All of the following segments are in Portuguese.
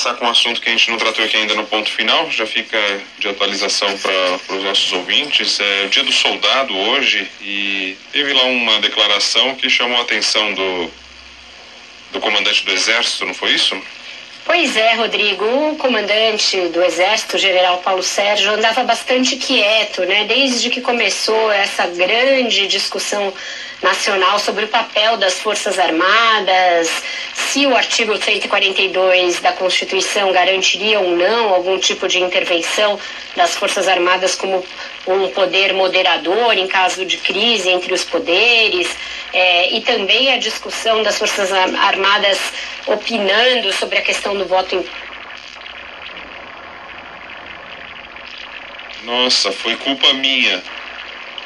começar com um assunto que a gente não tratou aqui ainda no ponto final, já fica de atualização para os nossos ouvintes. É o dia do soldado hoje e teve lá uma declaração que chamou a atenção do, do comandante do exército, não foi isso? Pois é, Rodrigo. O comandante do Exército, general Paulo Sérgio, andava bastante quieto, né? Desde que começou essa grande discussão nacional sobre o papel das Forças Armadas, se o artigo 142 da Constituição garantiria ou não algum tipo de intervenção das Forças Armadas como um poder moderador em caso de crise entre os poderes, é, e também a discussão das Forças Armadas opinando sobre a questão do voto em Nossa, foi culpa minha.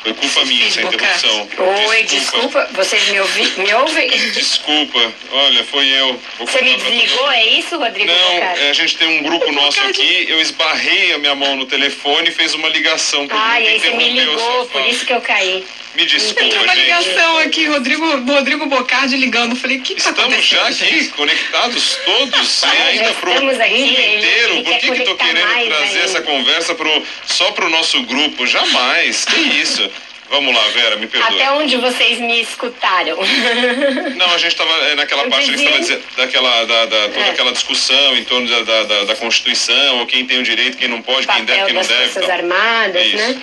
Foi culpa minha essa interrupção. Oi, desculpa. desculpa. Vocês me, ouvi, me ouvem? Desculpa. Olha, foi eu. Vou Você me desligou, é isso, Rodrigo? Não, é, a gente tem um grupo nosso aqui. Eu esbarrei a minha mão no telefone e fez uma ligação. Ah, e aí você me ligou, por isso que eu caí. Me desculpa, Tem uma ligação aqui, Rodrigo, Rodrigo Bocardi ligando. Falei, que tá Estamos já aqui gente? conectados todos, e ainda pro mundo inteiro. Por que que tô querendo trazer essa conversa pro, só pro nosso grupo? Jamais. Que isso? Vamos lá, Vera, me perdoe. Até onde vocês me escutaram? Não, a gente estava é, naquela eu parte dizia... que estava dizendo, daquela, da, da, toda é. aquela discussão em torno da, da, da, Constituição, ou quem tem o direito, quem não pode, quem deve, quem não deve. Forças Armadas, né?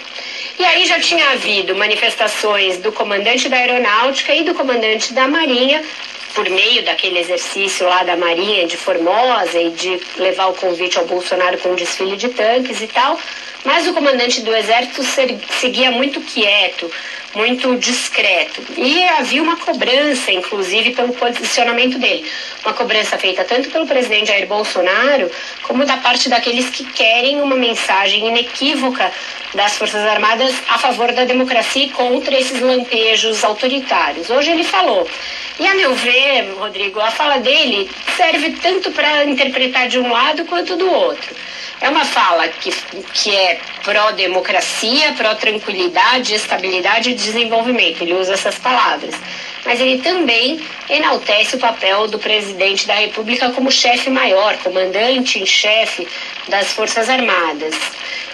E aí já tinha havido manifestações do comandante da Aeronáutica e do comandante da Marinha por meio daquele exercício lá da Marinha de Formosa e de levar o convite ao Bolsonaro com um desfile de tanques e tal. Mas o comandante do Exército seguia muito quieto, muito discreto. E havia uma cobrança, inclusive, pelo posicionamento dele. Uma cobrança feita tanto pelo presidente Jair Bolsonaro, como da parte daqueles que querem uma mensagem inequívoca das Forças Armadas a favor da democracia e contra esses lampejos autoritários. Hoje ele falou. E a meu ver, Rodrigo, a fala dele serve tanto para interpretar de um lado quanto do outro. É uma fala que, que é pró-democracia, pró-tranquilidade, estabilidade e desenvolvimento. Ele usa essas palavras. Mas ele também enaltece o papel do presidente da República como chefe maior, comandante em chefe das Forças Armadas.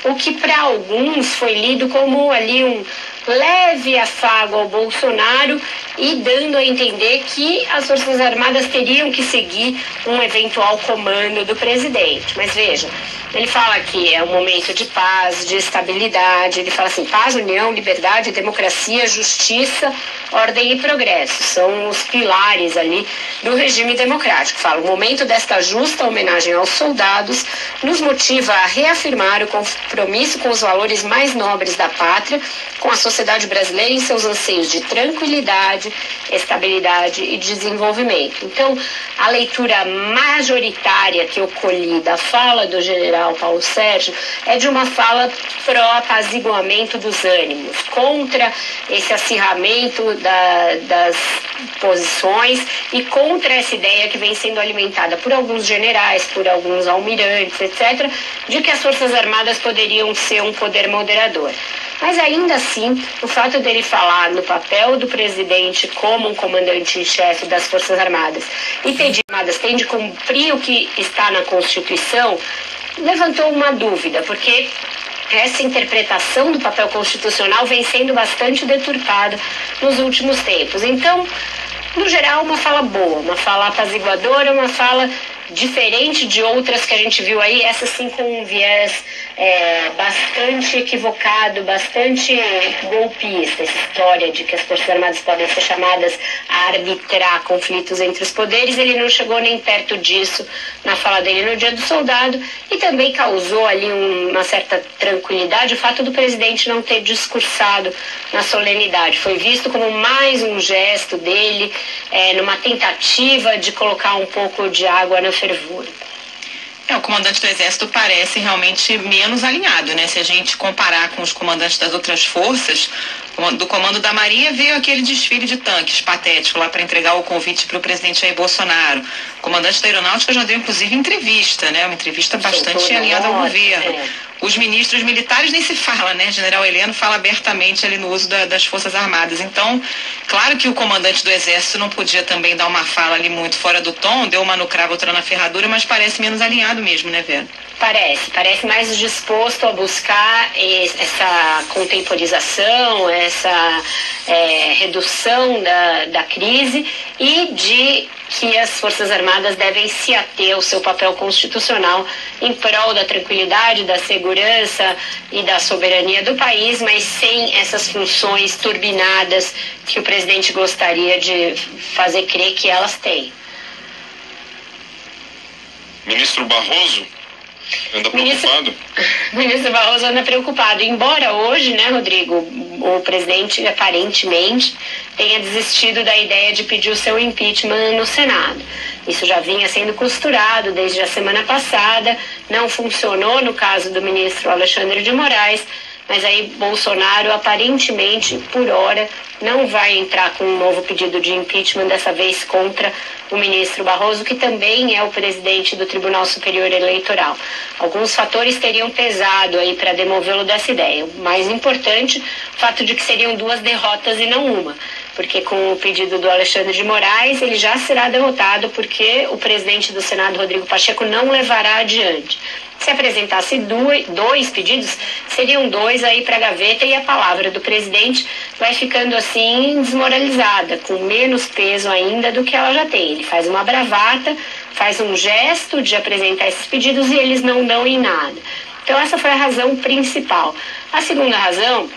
O que para alguns foi lido como ali um leve afago ao Bolsonaro e dando a entender que as Forças Armadas teriam que seguir um eventual comando do presidente. Mas veja, ele fala que é um momento de paz, de estabilidade, ele fala assim: paz, união, liberdade, democracia, justiça, ordem e progresso. São os pilares ali do regime democrático. Fala: o momento desta justa homenagem aos soldados nos motiva a reafirmar o compromisso com os valores mais nobres da pátria, com a sociedade brasileira em seus anseios de tranquilidade, estabilidade e desenvolvimento. Então, a leitura majoritária que eu colhi da fala do general Paulo Sérgio é de uma fala pró-apaziguamento dos ânimos, contra esse acirramento da, das posições e contra essa ideia que vem sendo alimentada por alguns generais, por alguns almirantes, etc., de que as Forças Armadas poderiam ser um poder moderador. Mas ainda assim, o fato dele falar no papel do presidente como um comandante em chefe das Forças Armadas e ter de armadas tem de cumprir o que está na Constituição, levantou uma dúvida, porque essa interpretação do papel constitucional vem sendo bastante deturpada nos últimos tempos. Então, no geral, uma fala boa, uma fala apaziguadora, uma fala diferente de outras que a gente viu aí, essa sim com um viés é, bastante equivocado, bastante golpista, essa história de que as Forças Armadas podem ser chamadas a arbitrar conflitos entre os poderes, ele não chegou nem perto disso na fala dele no Dia do Soldado e também causou ali um, uma certa tranquilidade o fato do presidente não ter discursado na solenidade. Foi visto como mais um gesto dele é, numa tentativa de colocar um pouco de água na fervura. O comandante do Exército parece realmente menos alinhado, né? Se a gente comparar com os comandantes das outras forças, do comando da Marinha veio aquele desfile de tanques patético lá para entregar o convite para o presidente Jair Bolsonaro. O comandante da Aeronáutica já deu, inclusive, entrevista, né? Uma entrevista bastante alinhada ao governo. É. Os ministros militares nem se fala, né? General Heleno fala abertamente ali no uso da, das Forças Armadas. Então, claro que o comandante do Exército não podia também dar uma fala ali muito fora do tom, deu uma no cravo, outra na ferradura, mas parece menos alinhado mesmo, né, Vera? Parece, parece mais disposto a buscar essa contemporização, essa é, redução da, da crise e de que as Forças Armadas devem se ater ao seu papel constitucional em prol da tranquilidade, da segurança e da soberania do país, mas sem essas funções turbinadas que o presidente gostaria de fazer crer que elas têm. Ministro Barroso Anda preocupado? Ministro, ministro Barroso anda preocupado. Embora hoje, né, Rodrigo, o presidente aparentemente tenha desistido da ideia de pedir o seu impeachment no Senado. Isso já vinha sendo costurado desde a semana passada, não funcionou no caso do ministro Alexandre de Moraes, mas aí Bolsonaro aparentemente, por hora, não vai entrar com um novo pedido de impeachment, dessa vez contra o ministro Barroso, que também é o presidente do Tribunal Superior Eleitoral. Alguns fatores teriam pesado aí para demovê-lo dessa ideia. O mais importante, o fato de que seriam duas derrotas e não uma porque com o pedido do Alexandre de Moraes, ele já será derrotado porque o presidente do Senado, Rodrigo Pacheco, não levará adiante. Se apresentasse dois pedidos, seriam dois aí para a gaveta e a palavra do presidente vai ficando assim desmoralizada, com menos peso ainda do que ela já tem. Ele faz uma bravata, faz um gesto de apresentar esses pedidos e eles não dão em nada. Então essa foi a razão principal. A segunda razão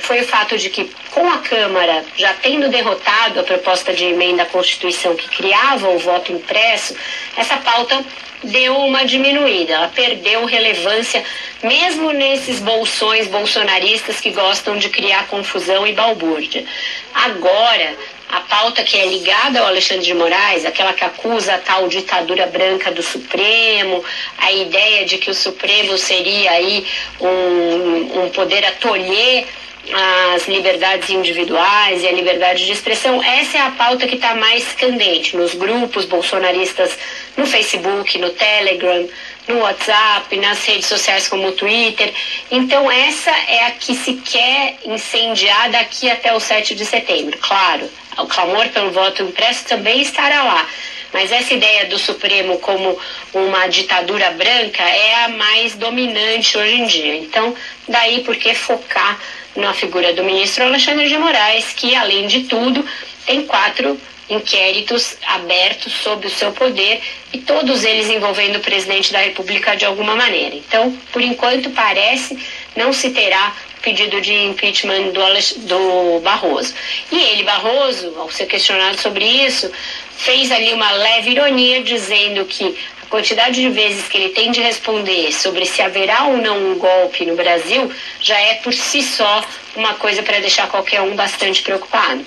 foi o fato de que, com a Câmara já tendo derrotado a proposta de emenda à Constituição que criava o voto impresso, essa pauta deu uma diminuída, ela perdeu relevância, mesmo nesses bolsões bolsonaristas que gostam de criar confusão e balbúrdia. Agora, a pauta que é ligada ao Alexandre de Moraes, aquela que acusa a tal ditadura branca do Supremo, a ideia de que o Supremo seria aí um, um poder a tolher as liberdades individuais e a liberdade de expressão, essa é a pauta que está mais candente nos grupos bolsonaristas, no Facebook, no Telegram, no WhatsApp, nas redes sociais como o Twitter. Então, essa é a que se quer incendiar daqui até o 7 de setembro. Claro, o clamor pelo voto impresso também estará lá. Mas essa ideia do Supremo como uma ditadura branca é a mais dominante hoje em dia. Então, daí por que focar na figura do ministro Alexandre de Moraes, que, além de tudo, tem quatro inquéritos abertos sobre o seu poder e todos eles envolvendo o presidente da República de alguma maneira. Então, por enquanto, parece não se terá pedido de impeachment do, do Barroso. E ele, Barroso, ao ser questionado sobre isso, fez ali uma leve ironia dizendo que quantidade de vezes que ele tem de responder sobre se haverá ou não um golpe no Brasil já é por si só uma coisa para deixar qualquer um bastante preocupado.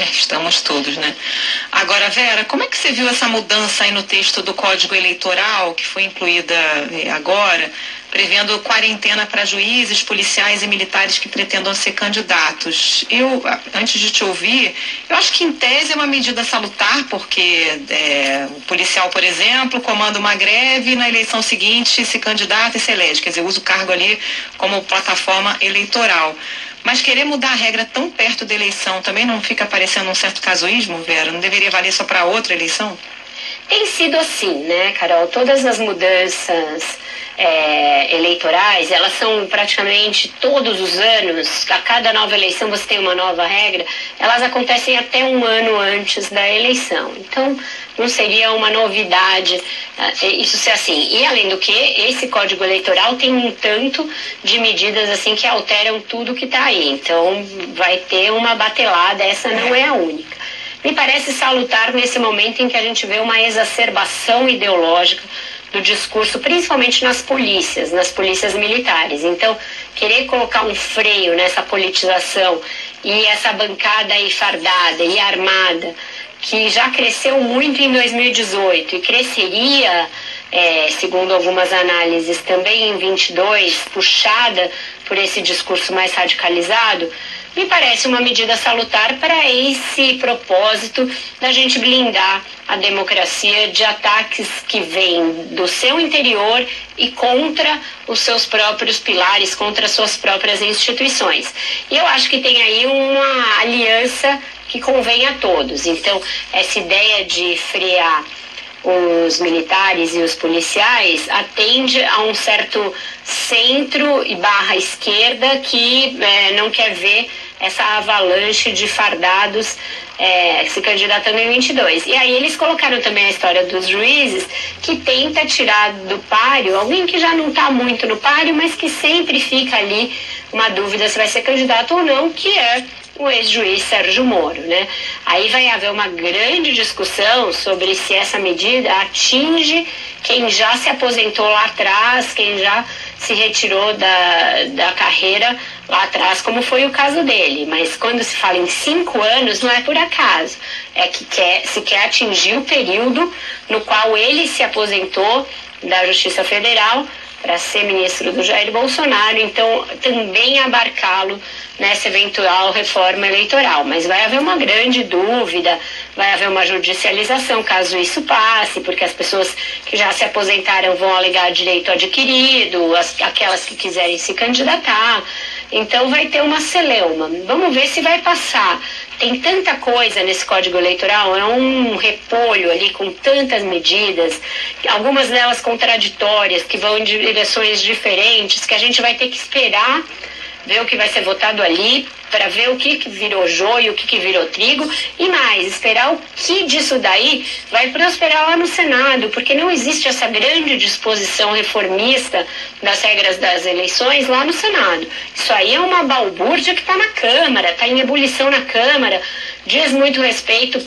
É, estamos todos, né? Agora, Vera, como é que você viu essa mudança aí no texto do Código Eleitoral, que foi incluída eh, agora, prevendo quarentena para juízes, policiais e militares que pretendam ser candidatos? Eu, antes de te ouvir, eu acho que em tese é uma medida salutar, porque é, o policial, por exemplo, comanda uma greve e na eleição seguinte se candidata e se elege, quer dizer, usa o cargo ali como plataforma eleitoral. Mas querer mudar a regra tão perto da eleição também não fica parecendo um certo casuísmo, Vera? Não deveria valer só para outra eleição? Tem sido assim, né, Carol? Todas as mudanças é, eleitorais, elas são praticamente todos os anos, a cada nova eleição você tem uma nova regra, elas acontecem até um ano antes da eleição. Então, não seria uma novidade uh, isso ser assim. E além do que, esse código eleitoral tem um tanto de medidas assim que alteram tudo que está aí. Então, vai ter uma batelada, essa não é a única. Me parece salutar nesse momento em que a gente vê uma exacerbação ideológica do discurso, principalmente nas polícias, nas polícias militares. Então, querer colocar um freio nessa politização e essa bancada aí fardada e armada, que já cresceu muito em 2018 e cresceria é, segundo algumas análises, também em 22, puxada por esse discurso mais radicalizado, me parece uma medida salutar para esse propósito da gente blindar a democracia de ataques que vêm do seu interior e contra os seus próprios pilares, contra suas próprias instituições. E eu acho que tem aí uma aliança que convém a todos. Então, essa ideia de frear os militares e os policiais atende a um certo centro e barra esquerda que é, não quer ver essa avalanche de fardados é, se candidatando em 22. E aí eles colocaram também a história dos juízes, que tenta tirar do páreo alguém que já não está muito no páreo, mas que sempre fica ali uma dúvida se vai ser candidato ou não, que é o ex-juiz Sérgio Moro, né? Aí vai haver uma grande discussão sobre se essa medida atinge quem já se aposentou lá atrás, quem já se retirou da, da carreira lá atrás, como foi o caso dele. Mas quando se fala em cinco anos, não é por acaso. É que quer, se quer atingir o período no qual ele se aposentou da Justiça Federal para ser ministro do Jair Bolsonaro, então também abarcá-lo nessa eventual reforma eleitoral. Mas vai haver uma grande dúvida, vai haver uma judicialização caso isso passe, porque as pessoas que já se aposentaram vão alegar direito adquirido, as, aquelas que quiserem se candidatar. Então vai ter uma celeuma. Vamos ver se vai passar. Tem tanta coisa nesse Código Eleitoral, é um repolho ali com tantas medidas, algumas delas contraditórias, que vão em direções diferentes, que a gente vai ter que esperar ver o que vai ser votado ali, para ver o que, que virou joio, o que, que virou trigo, e mais, esperar o que disso daí vai prosperar lá no Senado, porque não existe essa grande disposição reformista das regras das eleições lá no Senado. Isso aí é uma balbúrdia que está na Câmara, está em ebulição na Câmara, diz muito respeito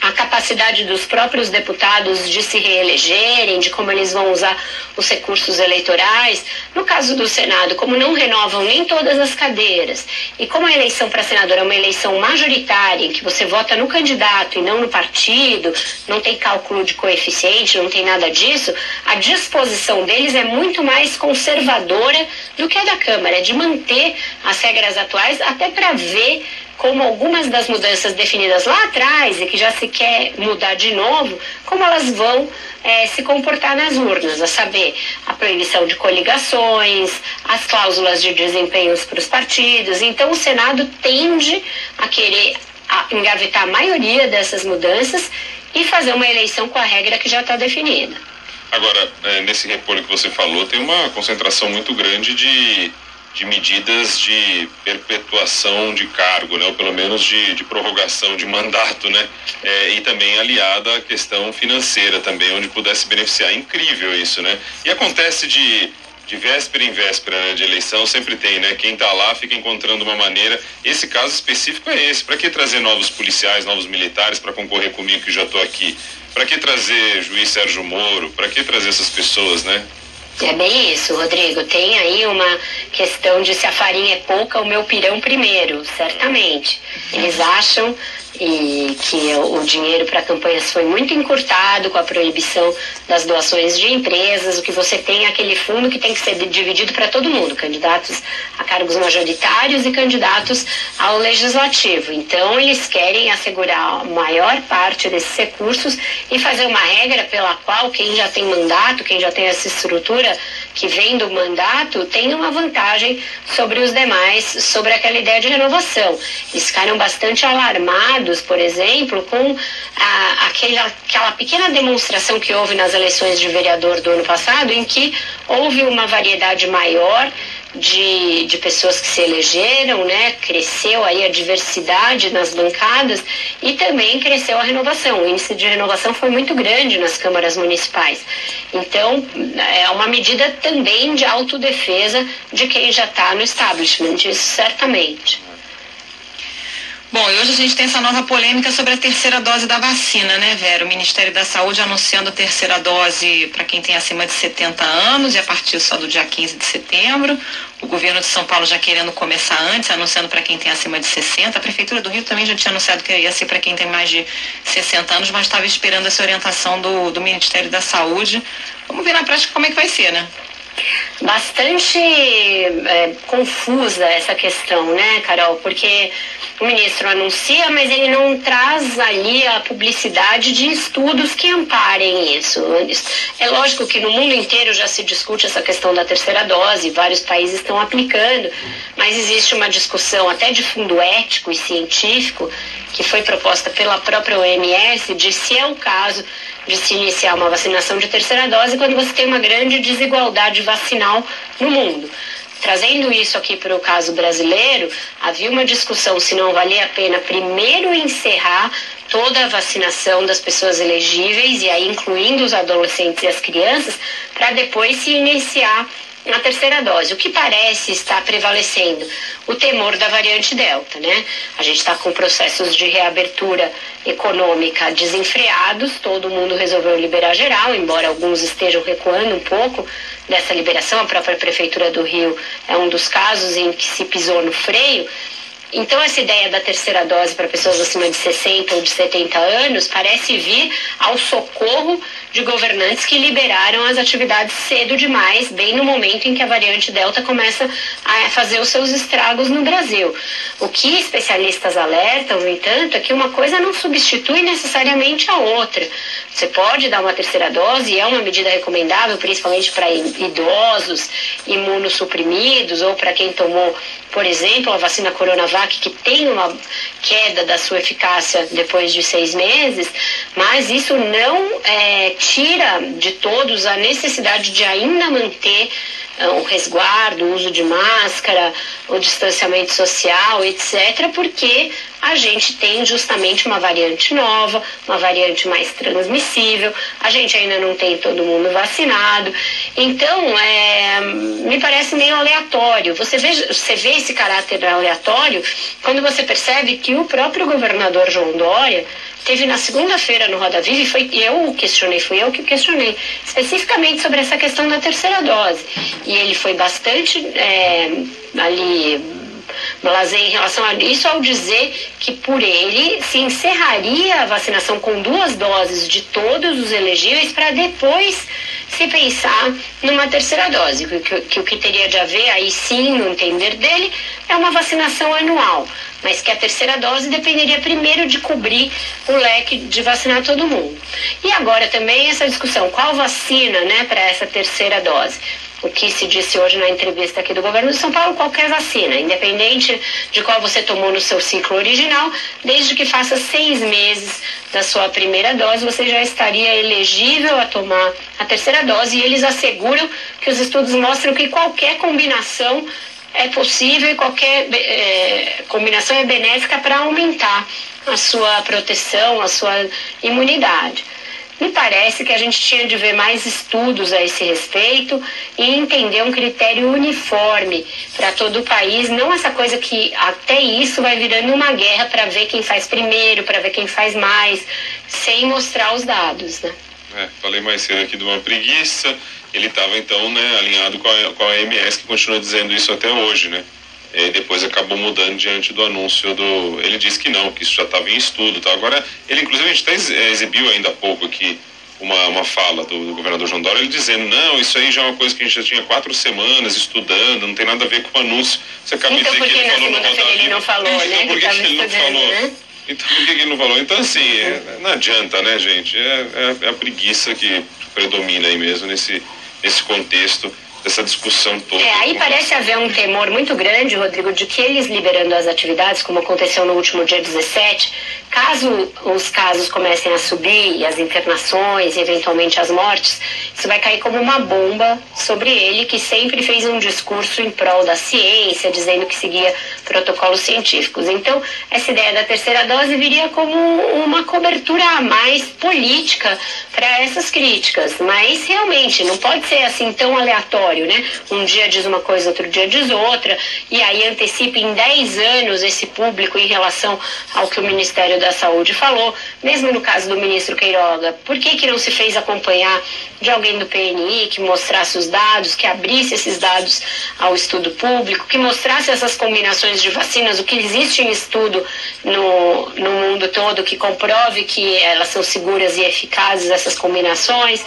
a capacidade dos próprios deputados de se reelegerem, de como eles vão usar os recursos eleitorais. No caso do Senado, como não renovam nem todas as cadeiras, e como a eleição para senador é uma eleição majoritária, em que você vota no candidato e não no partido, não tem cálculo de coeficiente, não tem nada disso, a disposição deles é muito mais conservadora do que a da Câmara, é de manter as regras atuais até para ver como algumas das mudanças definidas lá atrás e que já se quer mudar de novo, como elas vão é, se comportar nas urnas, a saber, a proibição de coligações, as cláusulas de desempenhos para os partidos. Então, o Senado tende a querer engavetar a maioria dessas mudanças e fazer uma eleição com a regra que já está definida. Agora, é, nesse repolho que você falou, tem uma concentração muito grande de de medidas de perpetuação de cargo, né, ou pelo menos de, de prorrogação de mandato, né, é, e também aliada à questão financeira também, onde pudesse beneficiar. Incrível isso, né? E acontece de, de véspera em véspera né, de eleição, sempre tem, né? Quem está lá fica encontrando uma maneira. Esse caso específico é esse. Para que trazer novos policiais, novos militares para concorrer comigo que já estou aqui? Para que trazer juiz Sérgio Moro? Para que trazer essas pessoas, né? É bem isso, Rodrigo. Tem aí uma questão de se a farinha é pouca, o meu pirão primeiro, certamente. Eles acham e que o dinheiro para campanhas foi muito encurtado com a proibição das doações de empresas. O que você tem é aquele fundo que tem que ser dividido para todo mundo, candidatos a cargos majoritários e candidatos ao legislativo. Então, eles querem assegurar a maior parte desses recursos e fazer uma regra pela qual quem já tem mandato, quem já tem essa estrutura que vem do mandato, tem uma vantagem sobre os demais, sobre aquela ideia de renovação. Eles ficaram bastante alarmados por exemplo, com a, aquela, aquela pequena demonstração que houve nas eleições de vereador do ano passado, em que houve uma variedade maior de, de pessoas que se elegeram, né? Cresceu aí a diversidade nas bancadas e também cresceu a renovação. O índice de renovação foi muito grande nas câmaras municipais. Então, é uma medida também de autodefesa de quem já está no establishment, isso certamente. Bom, e hoje a gente tem essa nova polêmica sobre a terceira dose da vacina, né, Vera? O Ministério da Saúde anunciando a terceira dose para quem tem acima de 70 anos e a partir só do dia 15 de setembro. O governo de São Paulo já querendo começar antes, anunciando para quem tem acima de 60. A Prefeitura do Rio também já tinha anunciado que ia ser para quem tem mais de 60 anos, mas estava esperando essa orientação do, do Ministério da Saúde. Vamos ver na prática como é que vai ser, né? Bastante é, confusa essa questão, né, Carol? Porque o ministro anuncia, mas ele não traz ali a publicidade de estudos que amparem isso. É lógico que no mundo inteiro já se discute essa questão da terceira dose, vários países estão aplicando, mas existe uma discussão até de fundo ético e científico que foi proposta pela própria OMS de se é o caso de se iniciar uma vacinação de terceira dose quando você tem uma grande desigualdade vacinal no mundo. Trazendo isso aqui para o caso brasileiro, havia uma discussão se não valia a pena primeiro encerrar toda a vacinação das pessoas elegíveis, e aí incluindo os adolescentes e as crianças, para depois se iniciar na terceira dose. O que parece estar prevalecendo? O temor da variante Delta, né? A gente está com processos de reabertura econômica desenfreados, todo mundo resolveu liberar geral, embora alguns estejam recuando um pouco dessa liberação. A própria Prefeitura do Rio é um dos casos em que se pisou no freio. Então, essa ideia da terceira dose para pessoas acima de 60 ou de 70 anos parece vir ao socorro de governantes que liberaram as atividades cedo demais, bem no momento em que a variante Delta começa a fazer os seus estragos no Brasil. O que especialistas alertam, no entanto, é que uma coisa não substitui necessariamente a outra. Você pode dar uma terceira dose, e é uma medida recomendável, principalmente para idosos, imunossuprimidos ou para quem tomou, por exemplo, a vacina Coronavac, que tem uma queda da sua eficácia depois de seis meses, mas isso não é, tira de todos a necessidade de ainda manter o resguardo, o uso de máscara, o distanciamento social, etc., porque a gente tem justamente uma variante nova, uma variante mais transmissível, a gente ainda não tem todo mundo vacinado. Então, é, me parece meio aleatório. Você vê, você vê esse caráter aleatório quando você percebe que o próprio governador João Dória teve na segunda-feira no Roda Viva, e foi eu questionei, fui eu que questionei, especificamente sobre essa questão da terceira dose. E ele foi bastante é, ali blasé em relação a isso ao dizer que por ele se encerraria a vacinação com duas doses de todos os elegíveis para depois se pensar numa terceira dose, que, que, que o que teria de haver aí sim, no entender dele, é uma vacinação anual mas que a terceira dose dependeria primeiro de cobrir o leque de vacinar todo mundo. E agora também essa discussão, qual vacina, né, para essa terceira dose? O que se disse hoje na entrevista aqui do governo de São Paulo, qualquer vacina, independente de qual você tomou no seu ciclo original, desde que faça seis meses da sua primeira dose, você já estaria elegível a tomar a terceira dose e eles asseguram que os estudos mostram que qualquer combinação é possível e qualquer é, combinação é benéfica para aumentar a sua proteção, a sua imunidade. Me parece que a gente tinha de ver mais estudos a esse respeito e entender um critério uniforme para todo o país, não essa coisa que até isso vai virando uma guerra para ver quem faz primeiro, para ver quem faz mais, sem mostrar os dados, né? É, falei mais cedo aqui de uma preguiça, ele estava então né, alinhado com a, com a OMS, que continua dizendo isso até hoje, né? E depois acabou mudando diante do anúncio do. Ele disse que não, que isso já estava em estudo. Tá? Agora, ele inclusive a gente até é, exibiu ainda há pouco aqui uma, uma fala do, do, governador João Dória, ele dizendo, não, isso aí já é uma coisa que a gente já tinha quatro semanas estudando, não tem nada a ver com o anúncio. Você acaba então, de dizer que ele falou no Roda Ele não falou, então, né? Por que, que ele não falou? Né? Então por que ele não falou? Então assim, é, não adianta, né, gente? É, é, é a preguiça que predomina aí mesmo nesse, nesse contexto dessa discussão toda. É, aí parece haver um temor muito grande, Rodrigo, de que eles liberando as atividades, como aconteceu no último dia 17, caso os casos comecem a subir as internações e eventualmente as mortes, isso vai cair como uma bomba sobre ele, que sempre fez um discurso em prol da ciência, dizendo que seguia protocolos científicos. Então, essa ideia da terceira dose viria como uma cobertura a mais política para essas críticas, mas realmente não pode ser assim tão aleatório contraditório, né? Um dia diz uma coisa, outro dia diz outra, e aí antecipa em 10 anos esse público em relação ao que o Ministério da Saúde falou. Mesmo no caso do ministro Queiroga, por que, que não se fez acompanhar de alguém do PNI que mostrasse os dados, que abrisse esses dados ao estudo público, que mostrasse essas combinações de vacinas, o que existe em estudo no, no mundo todo que comprove que elas são seguras e eficazes, essas combinações.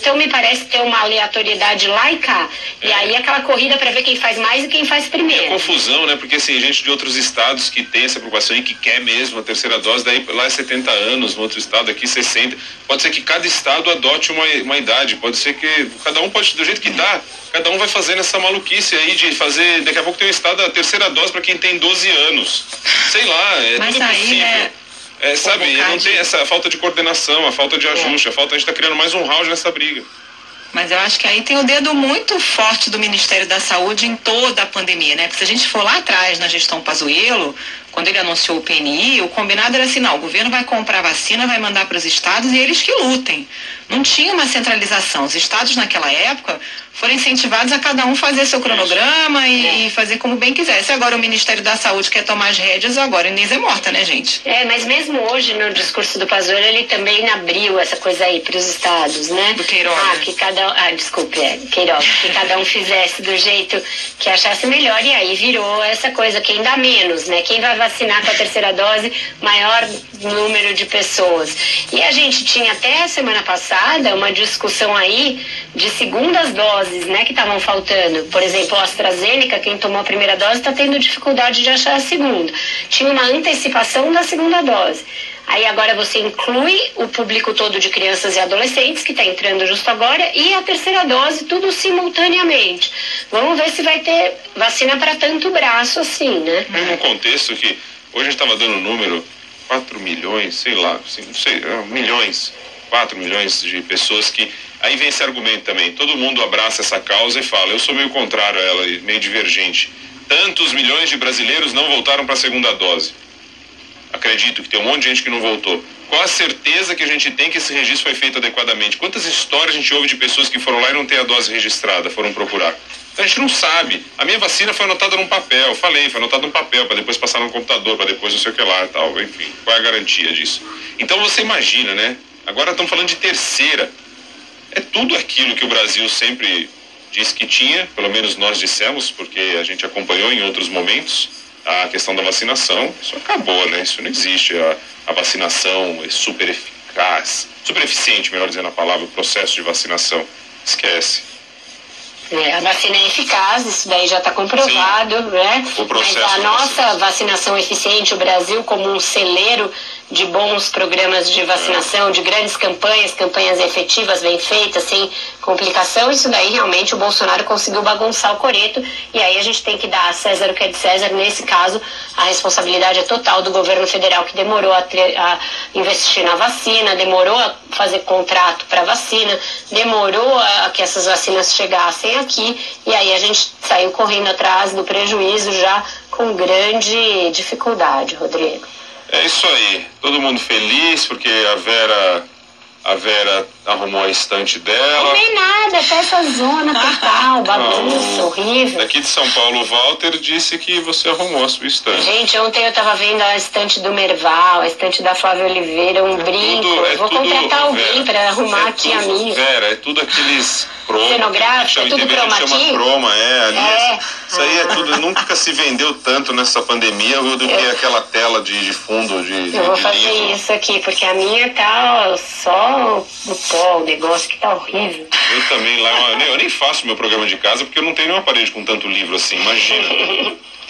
Então, me parece ter uma aleatoriedade laica. E aí, aquela corrida para ver quem faz mais e quem faz primeiro. É confusão, né? Porque assim, gente de outros estados que tem essa preocupação e que quer mesmo a terceira dose, daí lá é 70 anos, no outro estado aqui 60. Pode ser que cada estado adote uma, uma idade, pode ser que cada um pode, do jeito que dá, cada um vai fazendo essa maluquice aí de fazer. Daqui a pouco tem um estado a terceira dose para quem tem 12 anos. Sei lá, é Mas tudo aí, possível. né, É, sabe, não tem essa falta de coordenação, a falta de ajuste, a falta, a gente está criando mais um round nessa briga. Mas eu acho que aí tem o dedo muito forte do Ministério da Saúde em toda a pandemia, né? Porque se a gente for lá atrás na gestão Pazuello, quando ele anunciou o PNI, o combinado era assim, não, o governo vai comprar vacina, vai mandar para os estados e eles que lutem. Não tinha uma centralização. Os estados naquela época foram incentivados a cada um fazer seu cronograma e, e fazer como bem quisesse. Agora o Ministério da Saúde quer tomar as rédeas, agora a Inês é morta, né, gente? É, mas mesmo hoje no discurso do Pazuello ele também abriu essa coisa aí para os estados, né? Do Queiroga. Ah, que cada um, ah, desculpe, é, Queiroga, que cada um fizesse do jeito que achasse melhor e aí virou essa coisa quem dá menos, né? Quem vai vacinar com a terceira dose, maior número de pessoas. E a gente tinha até semana passada uma discussão aí de segundas doses, né, que estavam faltando. Por exemplo, a AstraZeneca, quem tomou a primeira dose está tendo dificuldade de achar a segunda. Tinha uma antecipação da segunda dose. Aí agora você inclui o público todo de crianças e adolescentes que está entrando justo agora e a terceira dose, tudo simultaneamente. Vamos ver se vai ter vacina para tanto braço assim, né? Num contexto que hoje a gente estava dando um número 4 milhões, sei lá, assim, não sei, ah, milhões, 4 milhões de pessoas que. Aí vem esse argumento também. Todo mundo abraça essa causa e fala, eu sou meio contrário a ela, meio divergente. Tantos milhões de brasileiros não voltaram para a segunda dose. Acredito que tem um monte de gente que não voltou. Qual a certeza que a gente tem que esse registro foi feito adequadamente? Quantas histórias a gente ouve de pessoas que foram lá e não têm a dose registrada, foram procurar? A gente não sabe. A minha vacina foi anotada num papel, falei, foi anotada num papel, para depois passar no computador, para depois não sei o que lá e tal. Enfim, qual é a garantia disso? Então você imagina, né? Agora estamos falando de terceira. É tudo aquilo que o Brasil sempre disse que tinha, pelo menos nós dissemos, porque a gente acompanhou em outros momentos a questão da vacinação. Isso acabou, né? Isso não existe. A, a vacinação é super eficaz, super eficiente, melhor dizendo a palavra, o processo de vacinação. Esquece. É, a vacina é eficaz, isso daí já está comprovado, né? O processo Mas a nossa vacinação eficiente, o Brasil como um celeiro de bons programas de vacinação, de grandes campanhas, campanhas efetivas, bem feitas, sem complicação, isso daí realmente o Bolsonaro conseguiu bagunçar o coreto e aí a gente tem que dar a César o que é de César. Nesse caso, a responsabilidade é total do governo federal que demorou a, a investir na vacina, demorou a fazer contrato para vacina, demorou a que essas vacinas chegassem aqui e aí a gente saiu correndo atrás do prejuízo já com grande dificuldade, Rodrigo. É isso aí. Todo mundo feliz porque a Vera, a Vera arrumou a estante dela. Nem nada, até essa zona total, bagunça, horrível. Daqui de São Paulo, o Walter disse que você arrumou a sua estante. Gente, ontem eu tava vendo a estante do Merval, a estante da Flávia Oliveira, um brinco. Tudo- é vou tudo, contratar alguém para arrumar é aqui tudo- a minha. Vera, é tudo aqueles croma. Cenográfico, chama- tudo em TV a gente chroma chama croma, é. Ali, É. Isso aí é tudo. Nunca se vendeu tanto nessa pandemia do que Eu- aquela tela de, de fundo de, de, Eu vou de fazer livro. isso aqui, porque a minha tá só no pó, o negócio que tá horrível. Eu também lá, eu nem- eu nem faço meu programa de casa porque eu não tenho nenhuma parede com tanto livro assim, imagina.